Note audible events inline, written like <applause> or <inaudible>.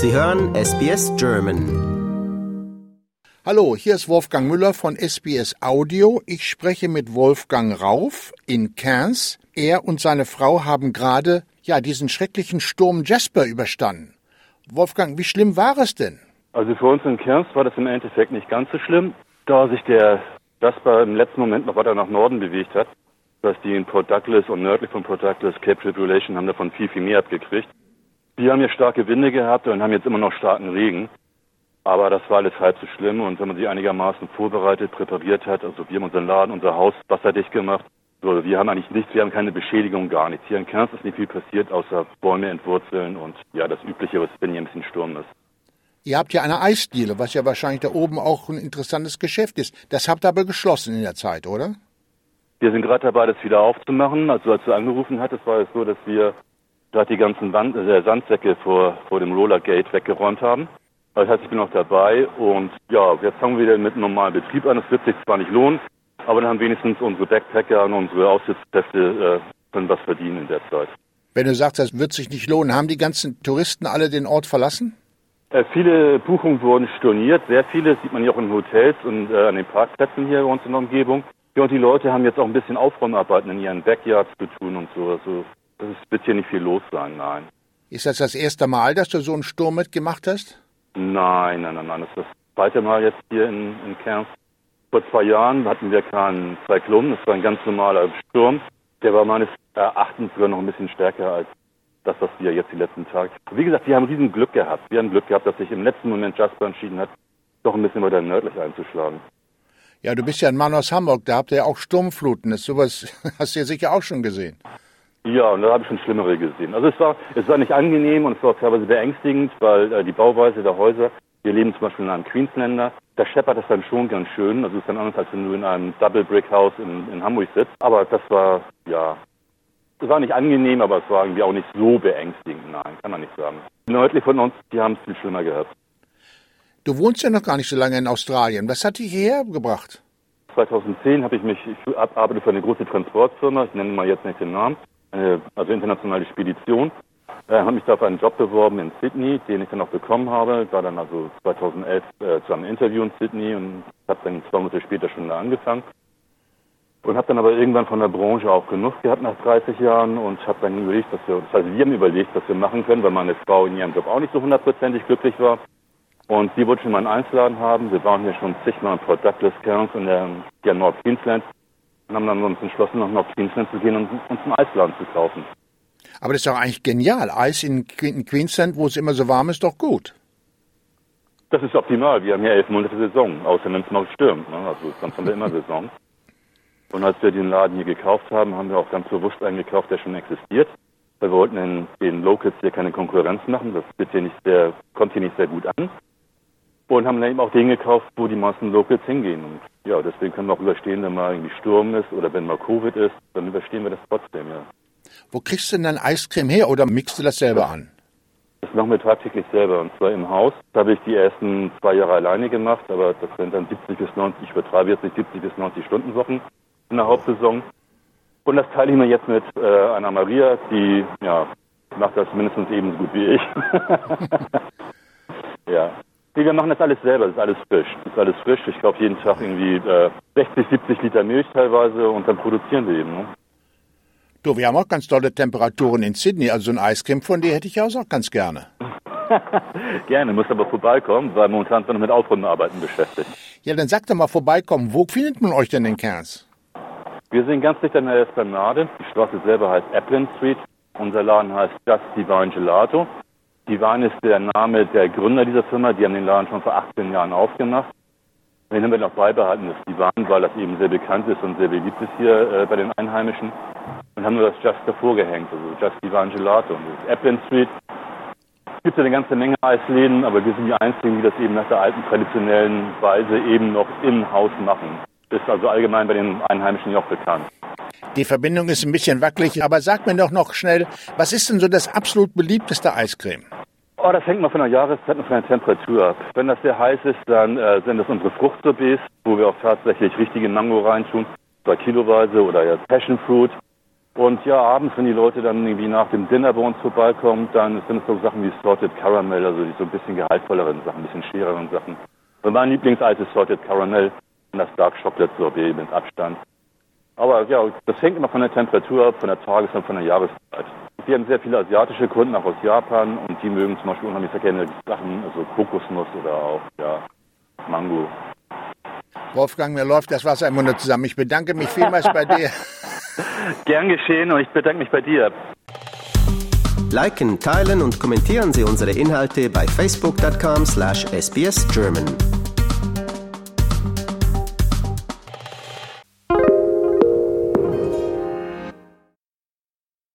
Sie hören SBS German. Hallo, hier ist Wolfgang Müller von SBS Audio. Ich spreche mit Wolfgang Rauf in Cairns. Er und seine Frau haben gerade ja diesen schrecklichen Sturm Jasper überstanden. Wolfgang, wie schlimm war es denn? Also für uns in Cairns war das im Endeffekt nicht ganz so schlimm, da sich der Jasper im letzten Moment noch weiter nach Norden bewegt hat. Dass die in Port Douglas und nördlich von Port Douglas Cape Tribulation haben davon viel, viel mehr abgekriegt. Wir haben hier starke Winde gehabt und haben jetzt immer noch starken Regen. Aber das war alles halb so schlimm und wenn man sich einigermaßen vorbereitet, präpariert hat, also wir haben unseren Laden, unser Haus wasserdicht gemacht. So, wir haben eigentlich nichts, wir haben keine Beschädigung, gar nichts. Hier in Cairns ist nicht viel passiert, außer Bäume entwurzeln und ja, das Übliche, was wenn hier ein bisschen Sturm ist. Ihr habt ja eine Eisdiele, was ja wahrscheinlich da oben auch ein interessantes Geschäft ist. Das habt ihr aber geschlossen in der Zeit, oder? Wir sind gerade dabei, das wieder aufzumachen. Also als du angerufen hattest, war es so, dass wir gerade die ganzen Wand, äh, Sandsäcke vor, vor dem Rollergate weggeräumt haben. Das heißt, ich bin noch dabei und ja, jetzt fangen wir wieder mit einem normalen Betrieb an. Das wird sich zwar nicht lohnen, aber dann haben wenigstens unsere Backpacker und unsere Aussichtskräfte äh, können was verdienen in der Zeit. Wenn du sagst, das wird sich nicht lohnen, haben die ganzen Touristen alle den Ort verlassen? Äh, viele Buchungen wurden storniert, sehr viele, sieht man ja auch in Hotels und äh, an den Parkplätzen hier bei uns in der Umgebung. Ja, und die Leute haben jetzt auch ein bisschen Aufräumarbeiten in ihren Backyards zu tun und so. Also es wird hier nicht viel los sein, nein. Ist das das erste Mal, dass du so einen Sturm mitgemacht hast? Nein, nein, nein, nein. Das ist das zweite Mal jetzt hier in, in Cairns. Vor zwei Jahren hatten wir keinen Zyklon, das war ein ganz normaler Sturm. Der war meines Erachtens sogar noch ein bisschen stärker als das, was wir jetzt die letzten Tage. Wie gesagt, wir haben riesen Glück gehabt. Wir haben Glück gehabt, dass sich im letzten Moment Jasper entschieden hat, doch ein bisschen weiter nördlich einzuschlagen. Ja, du bist ja ein Mann aus Hamburg, da habt ihr ja auch Sturmfluten. Das sowas <laughs> hast du ja sicher auch schon gesehen. Ja, und da habe ich schon Schlimmere gesehen. Also es war, es war nicht angenehm und es war teilweise beängstigend, weil äh, die Bauweise der Häuser, wir leben zum Beispiel in einem Queenslander, da scheppert das dann schon ganz schön. Also es ist dann anders, als wenn du in einem Double Brick House in, in Hamburg sitzt. Aber das war, ja, es war nicht angenehm, aber es war irgendwie auch nicht so beängstigend. Nein, kann man nicht sagen. Nördlich von uns, die haben es viel schlimmer gehabt. Du wohnst ja noch gar nicht so lange in Australien. Was hat dich hierher gebracht? 2010 habe ich mich, ich arbeite für eine große Transportfirma, ich nenne mal jetzt nicht den Namen, eine, also internationale Spedition. Äh, habe mich da auf einen Job beworben in Sydney, den ich dann auch bekommen habe. War dann also 2011 äh, zu einem Interview in Sydney und habe dann zwei Monate später schon da angefangen. Und habe dann aber irgendwann von der Branche auch genug gehabt nach 30 Jahren und habe dann überlegt, dass wir, das heißt, wir haben überlegt, was wir machen können, weil meine Frau in ihrem Job auch nicht so hundertprozentig glücklich war. Und sie wollte schon mal einen Einzeladen haben. Wir waren hier schon zigmal in Douglas Cairns in der, der North Queensland und haben dann uns entschlossen, nach North Queensland zu gehen und uns einen Eisladen zu kaufen. Aber das ist doch eigentlich genial. Eis in Queensland, wo es immer so warm ist, doch gut. Das ist optimal. Wir haben hier elf Monate Saison, außer wenn es mal stürmt. Ne? Also sonst haben wir immer Saison. Und als wir den Laden hier gekauft haben, haben wir auch ganz bewusst einen gekauft, der schon existiert. Weil wir wollten den, den Locals hier keine Konkurrenz machen. Das wird hier nicht sehr, kommt hier nicht sehr gut an. Und haben dann eben auch den gekauft, wo die meisten Locals hingehen. Und ja, deswegen können wir auch überstehen, wenn mal irgendwie Sturm ist oder wenn mal Covid ist, dann überstehen wir das trotzdem, ja. Wo kriegst du denn dein Eiscreme her oder mixt du das selber an? Das machen wir tagtäglich selber und zwar im Haus. Da habe ich die ersten zwei Jahre alleine gemacht, aber das sind dann 70 bis 90, ich übertreibe jetzt nicht 70 bis 90 Stunden Wochen in der Hauptsaison. Und das teile ich mir jetzt mit äh, einer Maria, die ja, macht das mindestens ebenso gut wie ich. <laughs> ja. Nee, wir machen das alles selber, das ist alles frisch. Das ist alles frisch. Ich kaufe jeden Tag irgendwie äh, 60, 70 Liter Milch teilweise und dann produzieren wir eben. Ne? Du, wir haben auch ganz tolle Temperaturen in Sydney. Also ein Eiscreme von dir hätte ich auch ganz gerne. <laughs> gerne, muss aber vorbeikommen, weil momentan sind wir noch mit Aufräumarbeiten beschäftigt. Ja, dann sag doch mal vorbeikommen. Wo findet man euch denn in Cairns? Wir sind ganz dicht an der Esplanade. Die Straße selber heißt Applin Street. Unser Laden heißt Just Divine Gelato. Divine ist der Name der Gründer dieser Firma. Die haben den Laden schon vor 18 Jahren aufgemacht. Den haben wir noch beibehalten, das Divine, weil das eben sehr bekannt ist und sehr beliebt ist hier äh, bei den Einheimischen. Und haben nur das Just davor gehängt, also Just Divine Gelato. Und das Applin Street es gibt ja eine ganze Menge Eisläden, aber wir sind die Einzigen, die das eben nach der alten traditionellen Weise eben noch im Haus machen. Ist also allgemein bei den Einheimischen auch bekannt. Die Verbindung ist ein bisschen wackelig, aber sag mir doch noch schnell, was ist denn so das absolut beliebteste Eiscreme? Oh, das hängt mal von der Jahreszeit und von der Temperatur ab. Wenn das sehr heiß ist, dann äh, sind das unsere Fruchtsorbets, wo wir auch tatsächlich richtige Mango reintun, zwei Kiloweise oder ja Passion Fruit. Und ja, abends, wenn die Leute dann irgendwie nach dem Dinner bei uns vorbeikommen, dann sind es so Sachen wie Salted Caramel, also die so ein bisschen gehaltvolleren Sachen, ein bisschen schwereren Sachen. Und mein Lieblingseis ist Salted Caramel und das Dark Chocolate Sorbet mit Abstand. Aber ja, das hängt immer von der Temperatur ab, von der Tages- und von der Jahreszeit. Wir haben sehr viele asiatische Kunden, auch aus Japan, und die mögen zum Beispiel unheimlich sehr gerne Sachen, also Kokosnuss oder auch ja, Mango. Wolfgang, mir läuft das Wasser im Munde zusammen. Ich bedanke mich vielmals bei dir. <laughs> Gern geschehen und ich bedanke mich bei dir. Liken, teilen und kommentieren Sie unsere Inhalte bei facebook.com/sbsgerman.